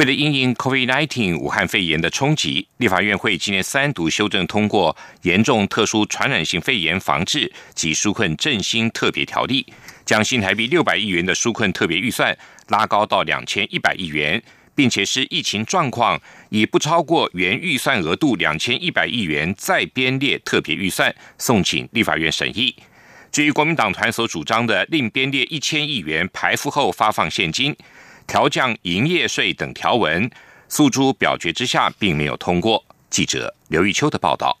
为了应应 COVID-19 武汉肺炎的冲击，立法院会今年三读修正通过严重特殊传染性肺炎防治及纾困振兴特别条例，将新台币六百亿元的纾困特别预算拉高到两千一百亿元，并且是疫情状况以不超过原预算额度两千一百亿元再编列特别预算，送请立法院审议。至于国民党团所主张的另编列一千亿元排付后发放现金。调降营业税等条文，诉诸表决之下，并没有通过。记者刘玉秋的报道。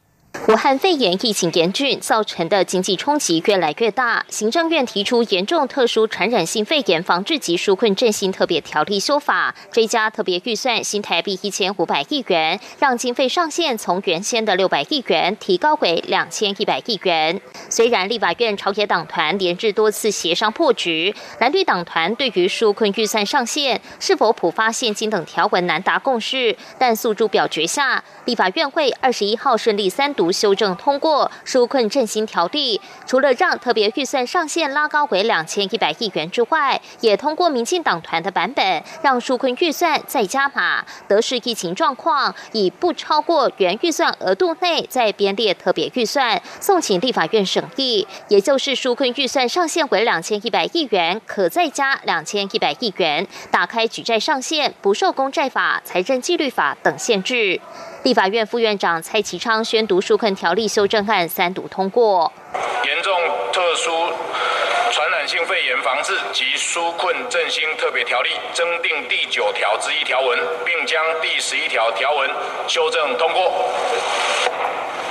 武汉肺炎疫情严峻造成的经济冲击越来越大，行政院提出严重特殊传染性肺炎防治及纾困振兴特别条例修法，追加特别预算新台币一千五百亿元，让经费上限从原先的六百亿元提高为两千一百亿元。虽然立法院朝野党团连日多次协商破局，蓝绿党团对于纾困预算上限是否普发现金等条文难达共识，但诉诸表决下，立法院会二十一号顺利三读。修正通过纾困振兴条例，除了让特别预算上限拉高为两千一百亿元之外，也通过民进党团的版本，让纾困预算再加码，得视疫情状况，以不超过原预算额度内再编列特别预算，送请立法院审议。也就是纾困预算上限为两千一百亿元，可再加两千一百亿元，打开举债上限，不受公债法、财政纪律法等限制。立法院副院长蔡其昌宣读纾困条例修正案三读通过。严重特殊传染性肺炎防治及纾困振兴特别条例增订第九条之一条文，并将第十一条条文修正通过。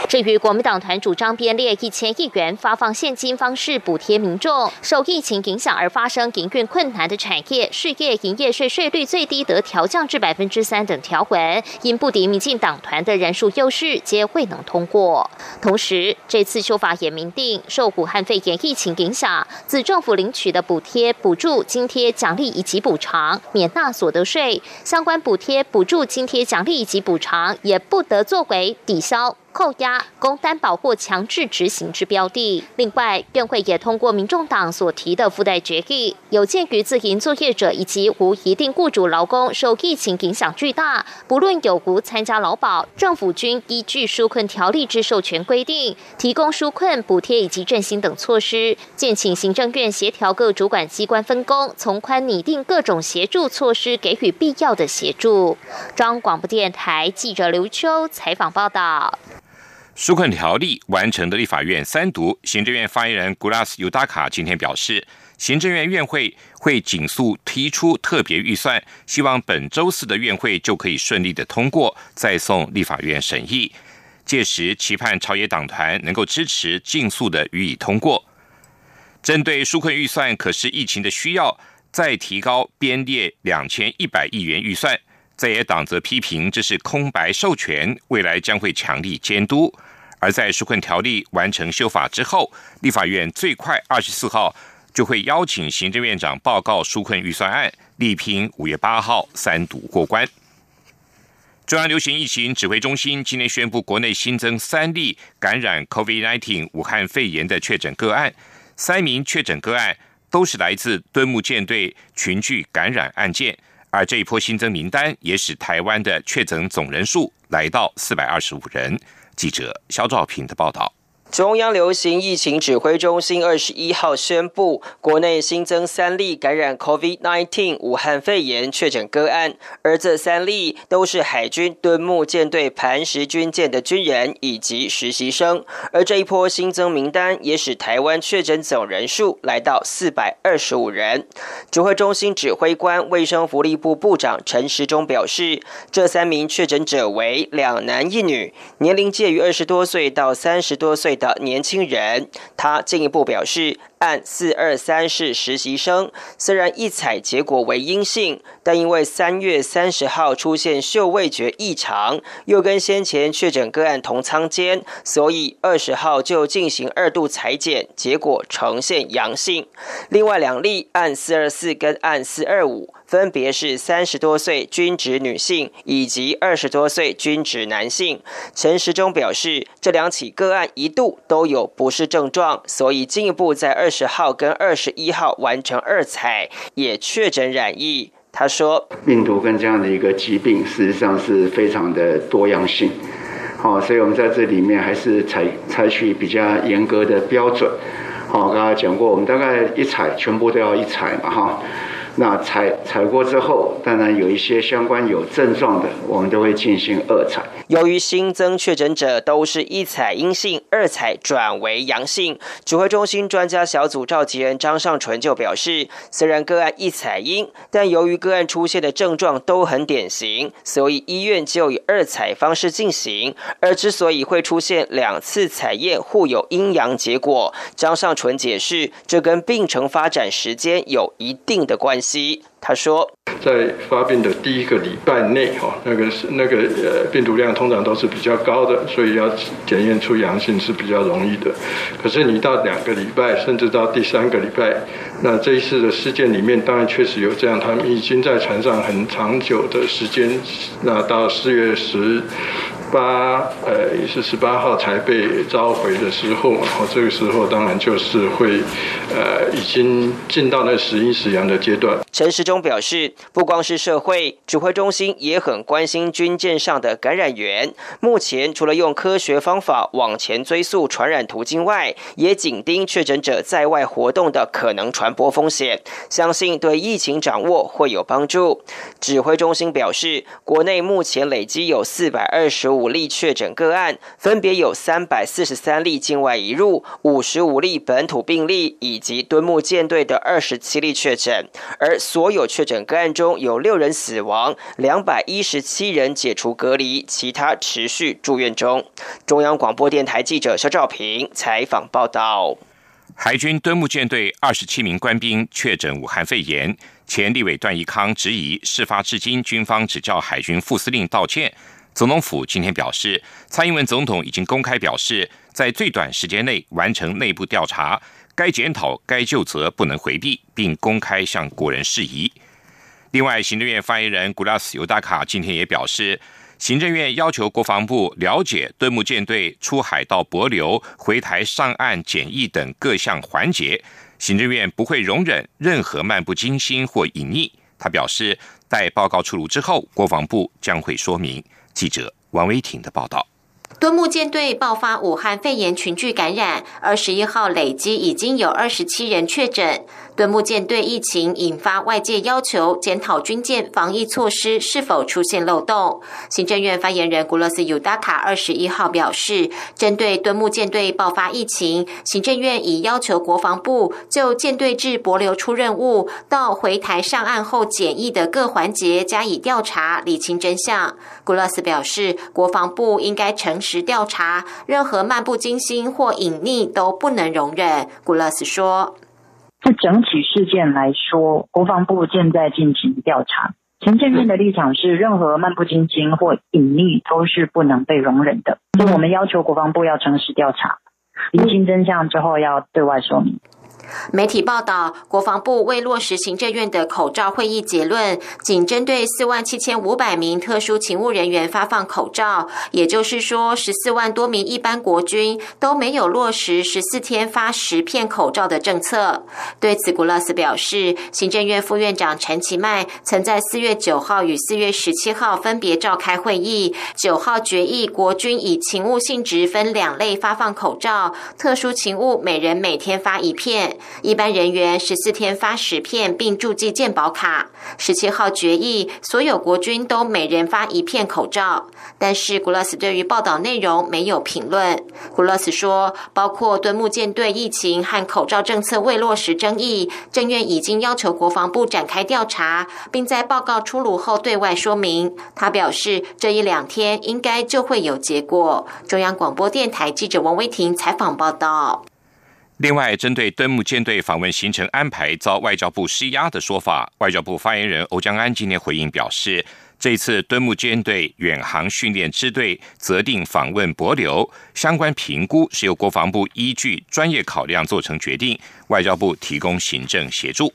至于国民党团主张编列一千亿元发放现金方式补贴民众受疫情影响而发生营运困难的产业事业营业税税率最低得调降至百分之三等条文，因不敌民进党团的人数优势，皆未能通过。同时，这次修法也明定，受武汉肺炎疫情影响，自政府领取的补贴、补助、津贴、奖励以及补偿免纳所得税，相关补贴、补助、津贴、奖励以及补偿也不得作为抵消。扣押、供担保或强制执行之标的。另外，院会也通过民众党所提的附带决议，有鉴于自营作业者以及无一定雇主劳工受疫情影响巨大，不论有无参加劳保，政府均依据纾困条例之授权规定，提供纾困补贴以及振兴等措施。建请行政院协调各主管机关分工，从宽拟定各种协助措施，给予必要的协助。中央广播电台记者刘秋采访报道。纾困条例完成的立法院三读，行政院发言人古拉斯尤达卡今天表示，行政院院会会紧速提出特别预算，希望本周四的院会就可以顺利的通过，再送立法院审议。届时期盼朝野党团能够支持，尽速的予以通过。针对纾困预算，可是疫情的需要，再提高编列两千一百亿元预算，在野党则批评这是空白授权，未来将会强力监督。而在纾困条例完成修法之后，立法院最快二十四号就会邀请行政院长报告纾困预算案，力拼五月八号三读过关。中央流行疫情指挥中心今天宣布，国内新增三例感染 COVID-19 武汉肺炎的确诊个案，三名确诊个案都是来自敦睦舰队群聚感染案件，而这一波新增名单也使台湾的确诊总人数来到四百二十五人。记者肖兆平的报道。中央流行疫情指挥中心二十一号宣布，国内新增三例感染 COVID-19 武汉肺炎确诊个案，而这三例都是海军敦睦舰队磐石军舰的军人以及实习生。而这一波新增名单也使台湾确诊总人数来到四百二十五人。指挥中心指挥官卫生福利部部长陈时中表示，这三名确诊者为两男一女，年龄介于二十多岁到三十多岁。的年轻人。他进一步表示。案四二三是实习生，虽然一采结果为阴性，但因为三月三十号出现嗅味觉异常，又跟先前确诊个案同仓间，所以二十号就进行二度裁剪，结果呈现阳性。另外两例案四二四跟案四二五。分别是三十多岁均值女性以及二十多岁均值男性。陈时中表示，这两起个案一度都有不适症状，所以进一步在二十号跟二十一号完成二采，也确诊染疫。他说，病毒跟这样的一个疾病，事实上是非常的多样性。好，所以我们在这里面还是采采取比较严格的标准。好，刚才讲过，我们大概一采全部都要一采嘛，哈。那采采过之后，当然有一些相关有症状的，我们都会进行二采。由于新增确诊者都是一采阴性，二采转为阳性，指挥中心专家小组召集人张尚纯就表示，虽然个案一采阴，但由于个案出现的症状都很典型，所以医院就以二采方式进行。而之所以会出现两次采验互有阴阳结果，张尚纯解释，这跟病程发展时间有一定的关系。他说，在发病的第一个礼拜内，哈，那个是那个呃病毒量通常都是比较高的，所以要检验出阳性是比较容易的。可是你到两个礼拜，甚至到第三个礼拜，那这一次的事件里面，当然确实有这样，他们已经在船上很长久的时间，那到四月十。八呃是十八号才被召回的时候，然后这个时候当然就是会呃已经进到了时阴时阳的阶段。陈时中表示，不光是社会指挥中心也很关心军舰上的感染源。目前除了用科学方法往前追溯传染途径外，也紧盯确诊者在外活动的可能传播风险，相信对疫情掌握会有帮助。指挥中心表示，国内目前累积有四百二十五。五例确诊个案，分别有三百四十三例境外移入，五十五例本土病例，以及敦木舰队的二十七例确诊。而所有确诊个案中有六人死亡，两百一十七人解除隔离，其他持续住院中。中央广播电台记者肖兆平采访报道。海军敦木舰队二十七名官兵确诊武汉肺炎，前立委段义康质疑，事发至今军方只叫海军副司令道歉。总统府今天表示，蔡英文总统已经公开表示，在最短时间内完成内部调查，该检讨、该就责不能回避，并公开向国人释疑。另外，行政院发言人古拉斯尤达卡今天也表示，行政院要求国防部了解敦木舰队出海到博流、回台上岸检疫等各项环节，行政院不会容忍任何漫不经心或隐匿。他表示，待报告出炉之后，国防部将会说明。记者王维婷的报道。敦木舰队爆发武汉肺炎群聚感染，二十一号累积已经有二十七人确诊。敦木舰队疫情引发外界要求检讨军舰防疫措施是否出现漏洞。行政院发言人古勒斯尤达卡二十一号表示，针对敦木舰队爆发疫情，行政院已要求国防部就舰队至博流出任务到回台上岸后检疫的各环节加以调查，理清真相。古勒斯表示，国防部应该诚实调查，任何漫不经心或隐匿都不能容忍。古勒斯说。就整体事件来说，国防部正在进行调查。行政院的立场是，任何漫不经心或隐匿都是不能被容忍的。所以我们要求国防部要诚实调查，厘清真相之后要对外说明。媒体报道，国防部未落实行政院的口罩会议结论，仅针对四万七千五百名特殊勤务人员发放口罩，也就是说，十四万多名一般国军都没有落实十四天发十片口罩的政策。对此，古勒斯表示，行政院副院长陈其迈曾在四月九号与四月十七号分别召开会议，九号决议国军以勤务性质分两类发放口罩，特殊勤务每人每天发一片。一般人员十四天发十片，并注记健保卡。十七号决议，所有国军都每人发一片口罩。但是古勒斯对于报道内容没有评论。古勒斯说，包括敦木舰队疫情和口罩政策未落实争议，政院已经要求国防部展开调查，并在报告出炉后对外说明。他表示，这一两天应该就会有结果。中央广播电台记者王威婷采访报道。另外，针对敦木舰队访问行程安排遭外交部施压的说法，外交部发言人欧江安今天回应表示，这次敦木舰队远航训练支队择定访问博流，相关评估是由国防部依据专业考量做成决定，外交部提供行政协助。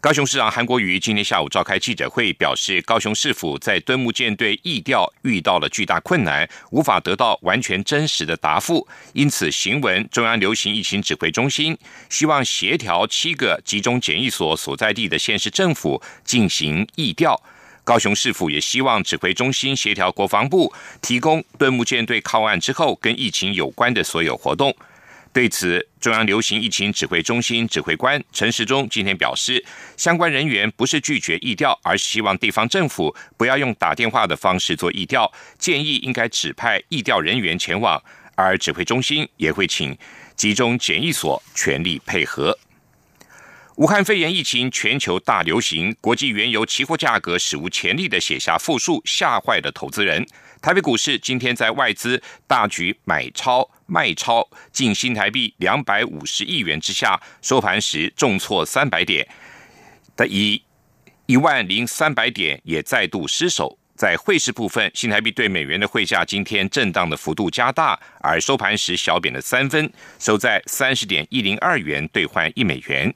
高雄市长韩国瑜今天下午召开记者会，表示高雄市府在敦木舰队疫调遇到了巨大困难，无法得到完全真实的答复，因此行文中央流行疫情指挥中心希望协调七个集中检疫所所在地的县市政府进行疫调。高雄市府也希望指挥中心协调国防部提供敦木舰队靠岸之后跟疫情有关的所有活动。对此，中央流行疫情指挥中心指挥官陈时中今天表示，相关人员不是拒绝疫调，而是希望地方政府不要用打电话的方式做疫调，建议应该指派疫调人员前往，而指挥中心也会请集中检疫所全力配合。武汉肺炎疫情全球大流行，国际原油期货价格史无前例的写下负数，吓坏了投资人。台北股市今天在外资大举买超卖超近新台币两百五十亿元之下，收盘时重挫三百点，的以一万零三百点也再度失守。在汇市部分，新台币对美元的汇价今天震荡的幅度加大，而收盘时小贬了三分，收在三十点一零二元兑换一美元。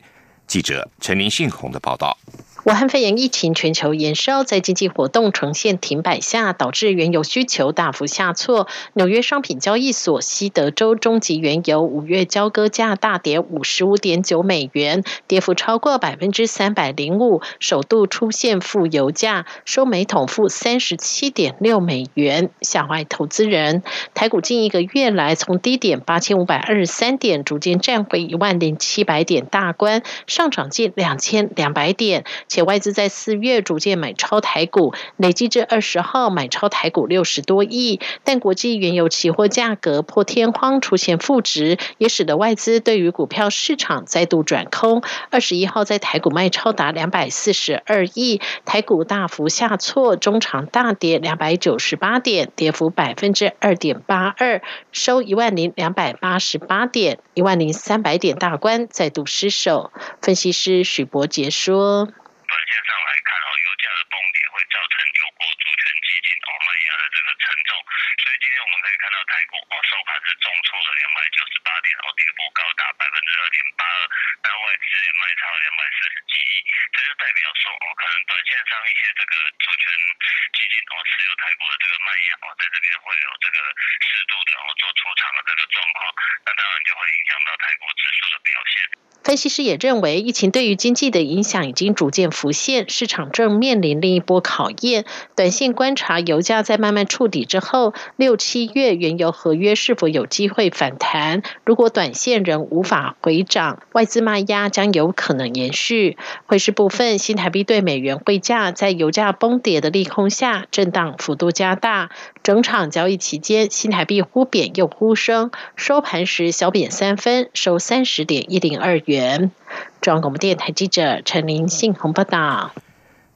记者陈林信宏的报道。武汉肺炎疫情全球延烧，在经济活动呈现停摆下，导致原油需求大幅下挫。纽约商品交易所西德州中级原油五月交割价大跌五十五点九美元，跌幅超过百分之三百零五，首度出现负油价，收每桶负三十七点六美元，吓坏投资人。台股近一个月来，从低点八千五百二十三点，逐渐站回一万零七百点大关，上涨近两千两百点。且外资在四月逐渐买超台股，累计至二十号买超台股六十多亿，但国际原油期货价格破天荒出现负值，也使得外资对于股票市场再度转空。二十一号在台股卖超达两百四十二亿，台股大幅下挫，中长大跌两百九十八点，跌幅百分之二点八二，收一万零两百八十八点，一万零三百点大关再度失守。分析师许博杰说。线上来看哦，油价的崩跌会造成油国主权基金哦卖压的这个沉重，所以今天我们可以看到台股哦收盘是重挫了两百九十八点哦，跌幅高达百分之二点八二，但外资卖超两百四十几亿，这就代表说哦，可能短线上一些这个主权基金哦持有泰国的这个哦，在这边会有这个适度的哦做出场的这个状况，那当然就会影响到泰国指数的表现。分析师也认为，疫情对于经济的影响已经逐渐浮现，市场正面临另一波考验。短线观察油价在慢慢触底之后，六七月原油合约是否有机会反弹？如果短线仍无法回涨，外资卖压将有可能延续。汇市部分，新台币对美元汇价在油价崩跌的利空下，震荡幅度加大。整场交易期间，新台币忽贬又忽升，收盘时小贬三分，收三十点一零二元。中央广播电台记者陈林信宏报道。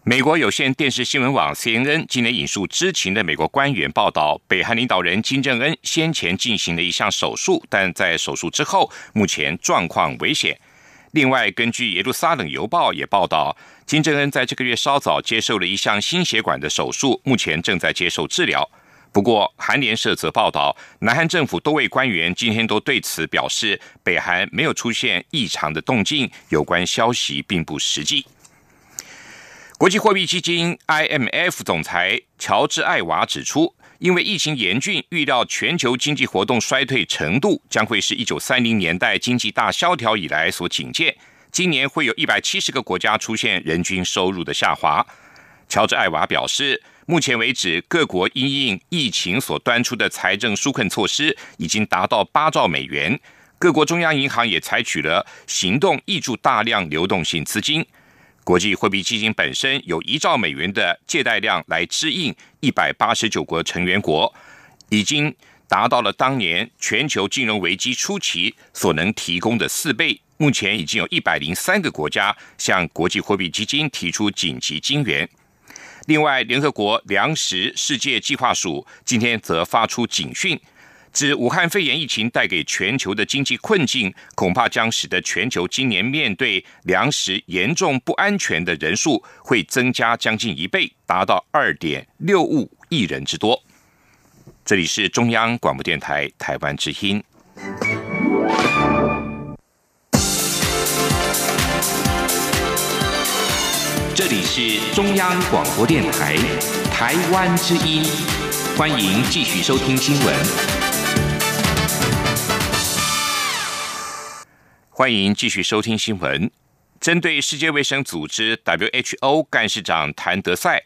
美国有线电视新闻网 CNN 今年引述知情的美国官员报道，北韩领导人金正恩先前进行了一项手术，但在手术之后，目前状况危险。另外，根据耶路撒冷邮报也报道，金正恩在这个月稍早接受了一项心血管的手术，目前正在接受治疗。不过，韩联社则报道，南韩政府多位官员今天都对此表示，北韩没有出现异常的动静，有关消息并不实际。国际货币基金 IMF 总裁乔治·艾娃指出，因为疫情严峻，预料全球经济活动衰退程度将会是一九三零年代经济大萧条以来所警戒。今年会有一百七十个国家出现人均收入的下滑。乔治·艾娃表示。目前为止，各国因应疫情所端出的财政纾困措施已经达到八兆美元，各国中央银行也采取了行动，挹注大量流动性资金。国际货币基金本身有一兆美元的借贷量来支应一百八十九国成员国，已经达到了当年全球金融危机初期所能提供的四倍。目前已经有一百零三个国家向国际货币基金提出紧急金援。另外，联合国粮食世界计划署今天则发出警讯。指武汉肺炎疫情带给全球的经济困境，恐怕将使得全球今年面对粮食严重不安全的人数会增加将近一倍，达到二点六五亿人之多。这里是中央广播电台台湾之音。这里是中央广播电台台湾之音，欢迎继续收听新闻。欢迎继续收听新闻。针对世界卫生组织 （WHO） 干事长谭德赛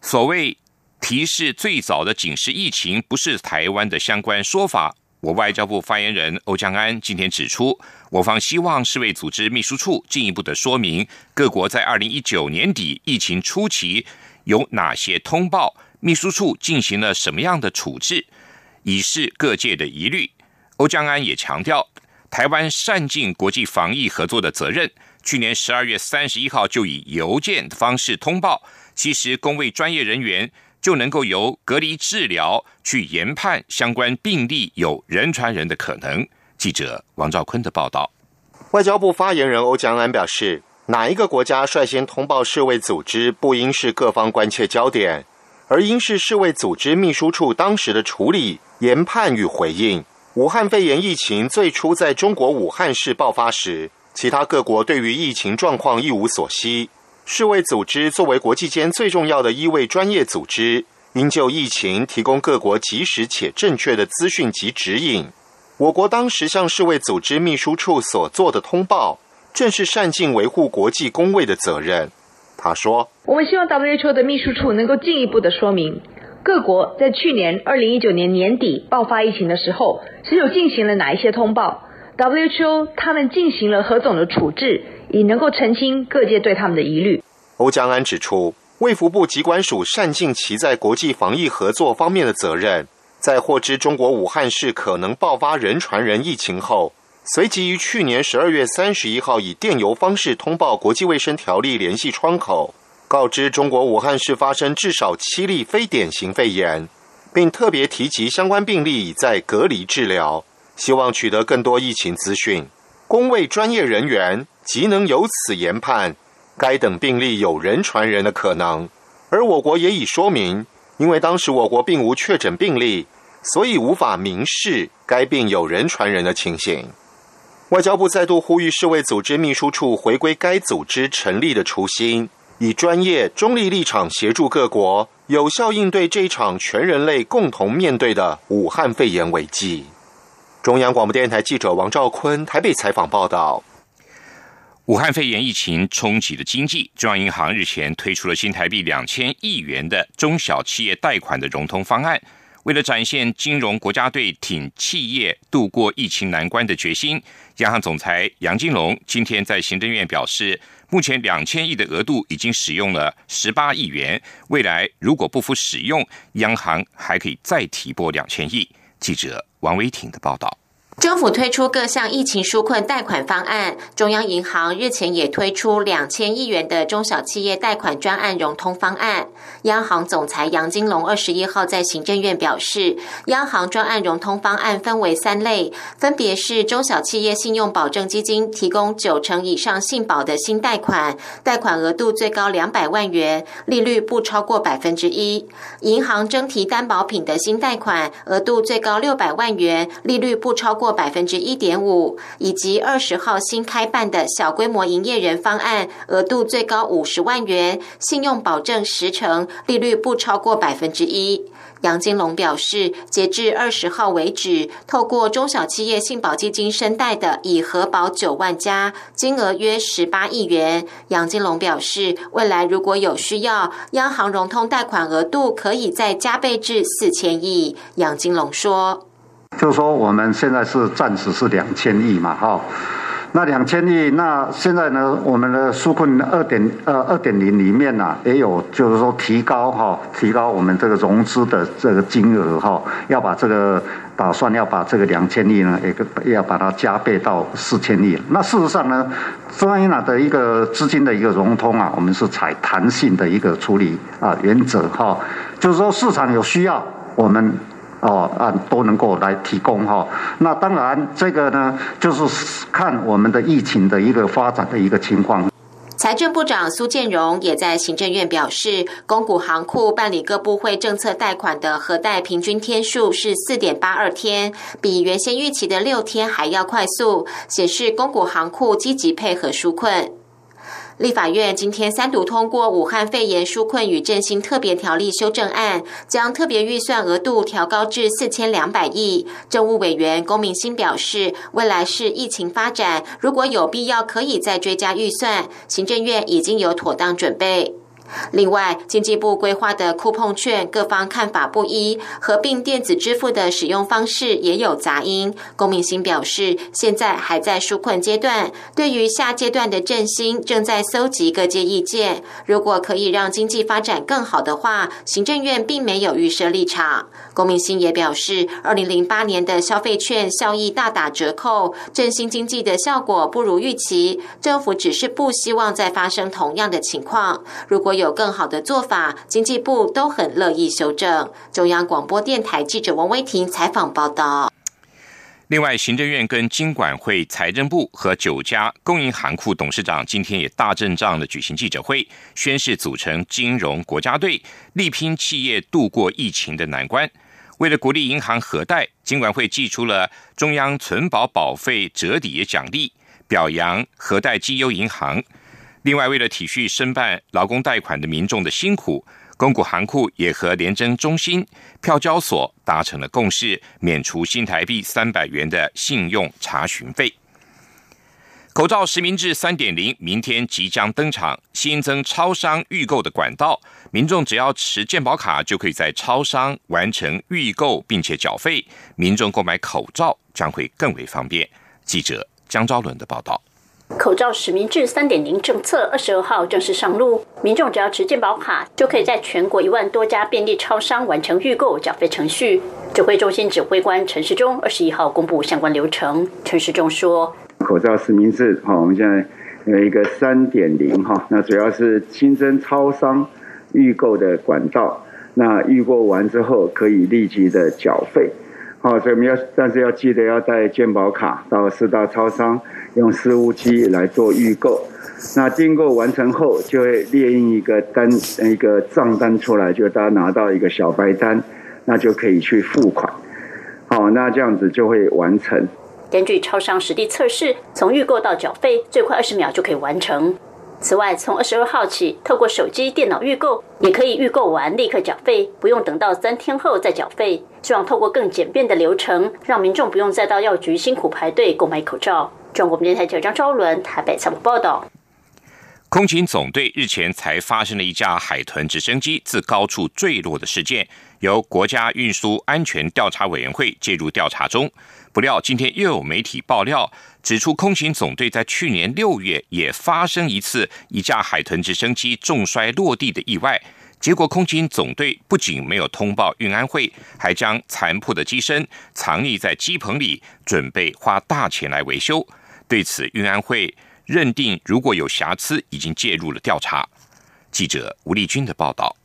所谓提示最早的警示疫情不是台湾的相关说法，我外交部发言人欧江安今天指出，我方希望世卫组织秘书处进一步的说明各国在二零一九年底疫情初期有哪些通报，秘书处进行了什么样的处置，以示各界的疑虑。欧江安也强调。台湾善尽国际防疫合作的责任。去年十二月三十一号就以邮件的方式通报，其实公卫专业人员就能够由隔离治疗去研判相关病例有人传人的可能。记者王兆坤的报道。外交部发言人欧江安表示，哪一个国家率先通报世卫组织，不应是各方关切焦点，而应是世卫组织秘书处当时的处理、研判与回应。武汉肺炎疫情最初在中国武汉市爆发时，其他各国对于疫情状况一无所悉。世卫组织作为国际间最重要的医卫专业组织，应就疫情提供各国及时且正确的资讯及指引。我国当时向世卫组织秘书处所做的通报，正是善尽维护国际公卫的责任。他说：“我们希望 WHO 的秘书处能够进一步的说明。”各国在去年二零一九年年底爆发疫情的时候，是有进行了哪一些通报？WHO 他们进行了何种的处置，以能够澄清各界对他们的疑虑。欧江安指出，卫福部疾管署善尽其在国际防疫合作方面的责任，在获知中国武汉市可能爆发人传人疫情后，随即于去年十二月三十一号以电邮方式通报国际卫生条例联系窗口。告知中国武汉市发生至少七例非典型肺炎，并特别提及相关病例已在隔离治疗，希望取得更多疫情资讯。公卫专业人员即能由此研判该等病例有人传人的可能。而我国也已说明，因为当时我国并无确诊病例，所以无法明示该病有人传人的情形。外交部再度呼吁世卫组织秘书处回归该组织成立的初心。以专业中立立场协助各国有效应对这一场全人类共同面对的武汉肺炎危机。中央广播电台记者王兆坤台北采访报道：武汉肺炎疫情冲击的经济，中央银行日前推出了新台币两千亿元的中小企业贷款的融通方案。为了展现金融国家队挺企业度过疫情难关的决心，央行总裁杨金龙今天在行政院表示。目前两千亿的额度已经使用了十八亿元，未来如果不服使用，央行还可以再提拨两千亿。记者王维挺的报道。政府推出各项疫情纾困贷款方案，中央银行日前也推出两千亿元的中小企业贷款专案融通方案。央行总裁杨金龙二十一号在行政院表示，央行专案融通方案分为三类，分别是中小企业信用保证基金提供九成以上信保的新贷款，贷款额度最高两百万元，利率不超过百分之一；银行征提担保品的新贷款，额度最高六百万元，利率不超过。百分之一点五，以及二十号新开办的小规模营业人方案，额度最高五十万元，信用保证十成，利率不超过百分之一。杨金龙表示，截至二十号为止，透过中小企业信保基金申贷的已核保九万家，金额约十八亿元。杨金龙表示，未来如果有需要，央行融通贷款额度可以再加倍至四千亿。杨金龙说。就是说我们现在是暂时是两千亿嘛，哈。那两千亿，那现在呢？我们的纾困二点呃二点零里面呢，也有就是说提高哈，提高我们这个融资的这个金额哈，要把这个打算要把这个两千亿呢，也要把它加倍到四千亿。那事实上呢，中央银行的一个资金的一个融通啊，我们是采弹性的一个处理啊原则哈，就是说市场有需要，我们。哦，啊，都能够来提供哈。那当然，这个呢，就是看我们的疫情的一个发展的一个情况。财政部长苏建荣也在行政院表示，公股行库办理各部会政策贷款的核贷平均天数是四点八二天，比原先预期的六天还要快速，显示公股行库积极配合纾困。立法院今天三读通过武汉肺炎纾困与振兴特别条例修正案，将特别预算额度调高至四千两百亿。政务委员龚明鑫表示，未来是疫情发展，如果有必要，可以再追加预算。行政院已经有妥当准备。另外，经济部规划的酷碰券，各方看法不一，合并电子支付的使用方式也有杂音。龚明星表示，现在还在纾困阶段，对于下阶段的振兴，正在搜集各界意见。如果可以让经济发展更好的话，行政院并没有预设立场。龚明星也表示，二零零八年的消费券效益大打折扣，振兴经济的效果不如预期。政府只是不希望再发生同样的情况。如果有更好的做法，经济部都很乐意修正。中央广播电台记者王威婷采访报道。另外，行政院跟金管会、财政部和九家公营行库董事长今天也大阵仗的举行记者会，宣誓组成金融国家队，力拼企业度过疫情的难关。为了鼓励银行核贷，金管会寄出了中央存保保费折抵奖励，表扬核贷绩优银行。另外，为了体恤申办劳工贷款的民众的辛苦，公股行库也和联征中心、票交所达成了共识，免除新台币三百元的信用查询费。口罩实名制三点零明天即将登场，新增超商预购的管道，民众只要持健保卡就可以在超商完成预购并且缴费，民众购买口罩将会更为方便。记者江昭伦的报道。口罩实名制三点零政策二十二号正式上路，民众只要持健保卡，就可以在全国一万多家便利超商完成预购缴费程序。指挥中心指挥官陈世忠二十一号公布相关流程。陈世忠说：“口罩实名制，哈，我们现在有一个三点零，哈，那主要是新增超商预购的管道，那预购完之后可以立即的缴费。”好，所以我们要，但是要记得要带健保卡到四大超商，用私物机来做预购。那订购完成后，就会列印一个单，一个账单出来，就大家拿到一个小白单，那就可以去付款。好，那这样子就会完成。根据超商实地测试，从预购到缴费，最快二十秒就可以完成。此外，从二十二号起，透过手机、电脑预购，也可以预购完立刻缴费，不用等到三天后再缴费。希望透过更简便的流程，让民众不用再到药局辛苦排队购买口罩。中国电台记者张昭伦台北采访报道。空勤总队日前才发生了一架海豚直升机自高处坠落的事件，由国家运输安全调查委员会介入调查中。不料，今天又有媒体爆料指出，空勤总队在去年六月也发生一次一架海豚直升机重摔落地的意外。结果，空军总队不仅没有通报运安会，还将残破的机身藏匿在机棚里，准备花大钱来维修。对此，运安会。认定如果有瑕疵，已经介入了调查。记者吴立军的报道。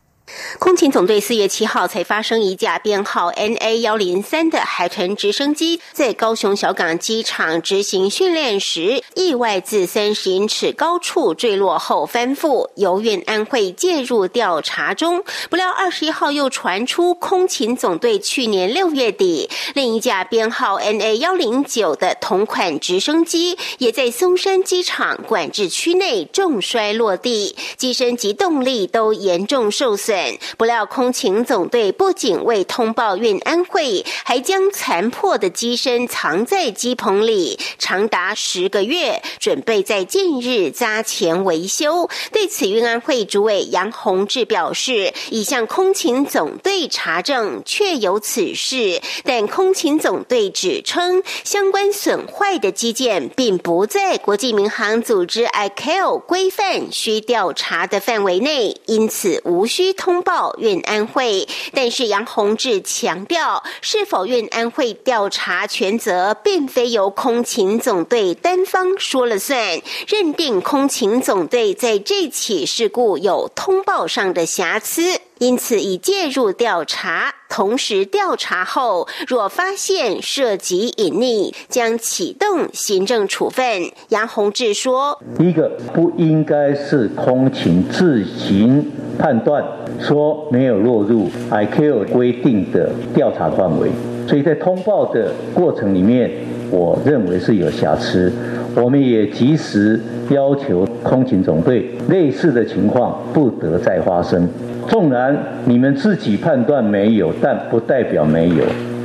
空勤总队四月七号才发生一架编号 NA 幺零三的海豚直升机在高雄小港机场执行训练时，意外自三十英尺高处坠落后翻覆，由运安会介入调查中。不料二十一号又传出空勤总队去年六月底另一架编号 NA 幺零九的同款直升机也在松山机场管制区内重摔落地，机身及动力都严重受损。损。不料空勤总队不仅未通报运安会，还将残破的机身藏在机棚里，长达十个月，准备在近日加钱维修。对此，运安会主委杨洪志表示，已向空勤总队查证，确有此事，但空勤总队指称相关损坏的机件并不在国际民航组织 ICAO 规范需调查的范围内，因此无需通报运安会。但是杨洪志强调，是否运安会调查全责，并非由空勤总队单方说了算。认定空勤总队在这起事故有通报上的瑕疵。因此，已介入调查。同时，调查后若发现涉及隐匿，将启动行政处分。杨宏志说：“一个不应该是空勤自行判断，说没有落入 IQ 规定的调查范围，所以在通报的过程里面，我认为是有瑕疵。我们也及时要求空勤总队，类似的情况不得再发生。”纵然你们自己判断没有，但不代表没有，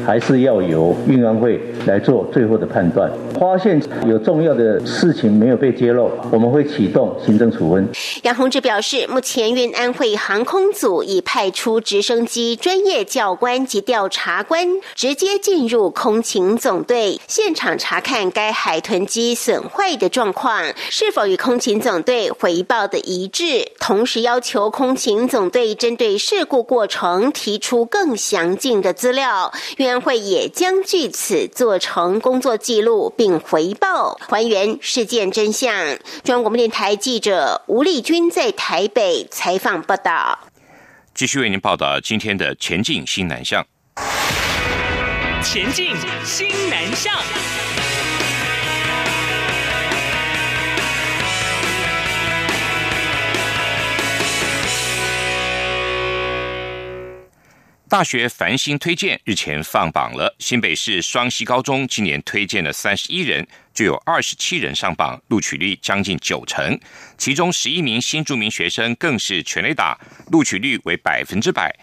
还是要由运安会来做最后的判断。发现有重要的事情没有被揭露，我们会启动行政处分。杨洪志表示，目前运安会航空组已派出直升机专业教官及调查官，直接进入空勤总队现场查看该海豚机损坏的状况是否与空勤总队回报的一致，同时要求空勤总队针对事故过程提出更详尽的资料。运安会也将据此做成工作记录，并。回报还原事件真相。中央广播电台记者吴丽君在台北采访报道。继续为您报道今天的前进新南向。前进新南向。大学繁星推荐日前放榜了，新北市双溪高中今年推荐了三十一人，就有二十七人上榜，录取率将近九成。其中十一名新住民学生更是全垒打，录取率为百分之百。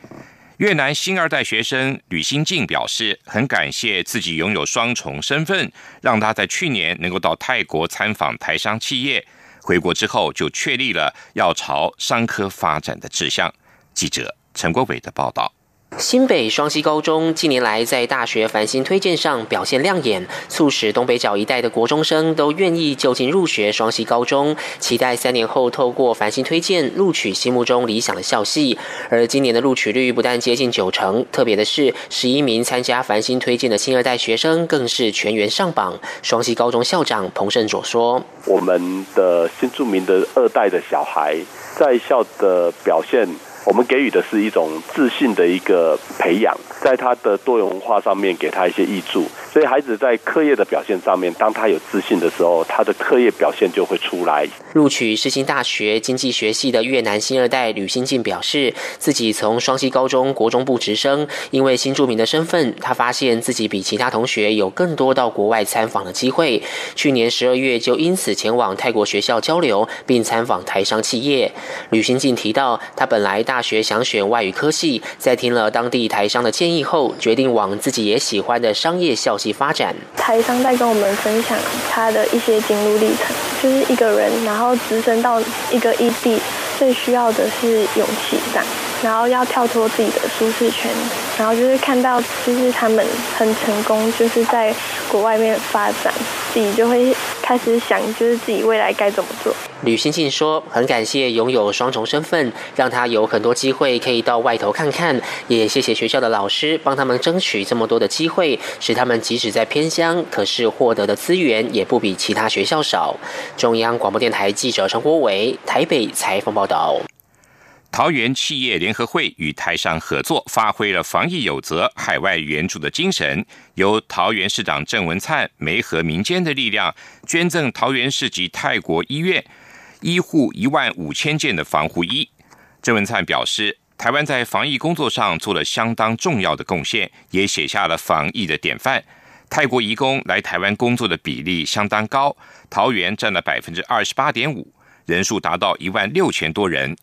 越南新二代学生吕新静表示，很感谢自己拥有双重身份，让他在去年能够到泰国参访台商企业，回国之后就确立了要朝商科发展的志向。记者陈国伟的报道。新北双溪高中近年来在大学繁星推荐上表现亮眼，促使东北角一带的国中生都愿意就近入学双溪高中，期待三年后透过繁星推荐录取心目中理想的校系。而今年的录取率不但接近九成，特别的是十一名参加繁星推荐的新二代学生更是全员上榜。双溪高中校长彭胜佐说：“我们的新著名的二代的小孩在校的表现。”我们给予的是一种自信的一个培养，在他的多元文化上面给他一些益助。所以孩子在课业的表现上面，当他有自信的时候，他的课业表现就会出来。录取世新大学经济学系的越南新二代吕新进表示，自己从双溪高中国中部直升，因为新住民的身份，他发现自己比其他同学有更多到国外参访的机会。去年十二月就因此前往泰国学校交流，并参访台商企业。吕新进提到，他本来大学想选外语科系，在听了当地台商的建议后，决定往自己也喜欢的商业校。发展。台商在跟我们分享他的一些经路历程，就是一个人然后直升到一个异地，最需要的是勇气，然后要跳脱自己的舒适圈，然后就是看到就是他们很成功，就是在国外面发展，自己就会开始想，就是自己未来该怎么做。吕新庆说：“很感谢拥有双重身份，让他有很多机会可以到外头看看。也谢谢学校的老师帮他们争取这么多的机会，使他们即使在偏乡，可是获得的资源也不比其他学校少。”中央广播电台记者陈国伟台北采访报道。桃园企业联合会与台商合作，发挥了防疫有责、海外援助的精神，由桃园市长郑文灿媒合民间的力量，捐赠桃园市及泰国医院。医护一万五千件的防护衣，郑文灿表示，台湾在防疫工作上做了相当重要的贡献，也写下了防疫的典范。泰国移工来台湾工作的比例相当高，桃园占了百分之二十八点五，人数达到一万六千多人。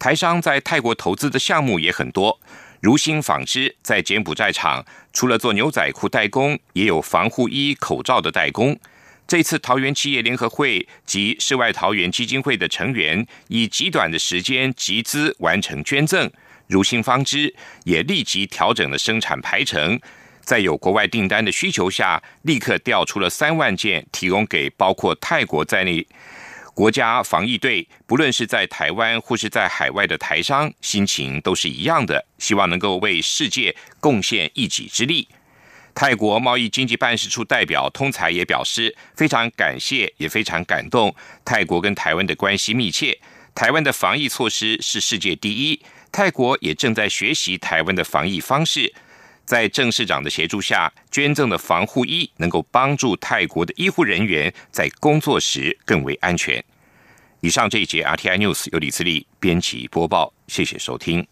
台商在泰国投资的项目也很多。如新纺织在柬埔寨厂，除了做牛仔裤代工，也有防护衣、口罩的代工。这次桃园企业联合会及世外桃源基金会的成员，以极短的时间集资完成捐赠。如新纺织也立即调整了生产排程，在有国外订单的需求下，立刻调出了三万件，提供给包括泰国在内。国家防疫队，不论是在台湾或是在海外的台商，心情都是一样的，希望能够为世界贡献一己之力。泰国贸易经济办事处代表通才也表示，非常感谢，也非常感动。泰国跟台湾的关系密切，台湾的防疫措施是世界第一，泰国也正在学习台湾的防疫方式。在郑市长的协助下，捐赠的防护衣能够帮助泰国的医护人员在工作时更为安全。以上这一节 RTI News 由李自力编辑播报，谢谢收听。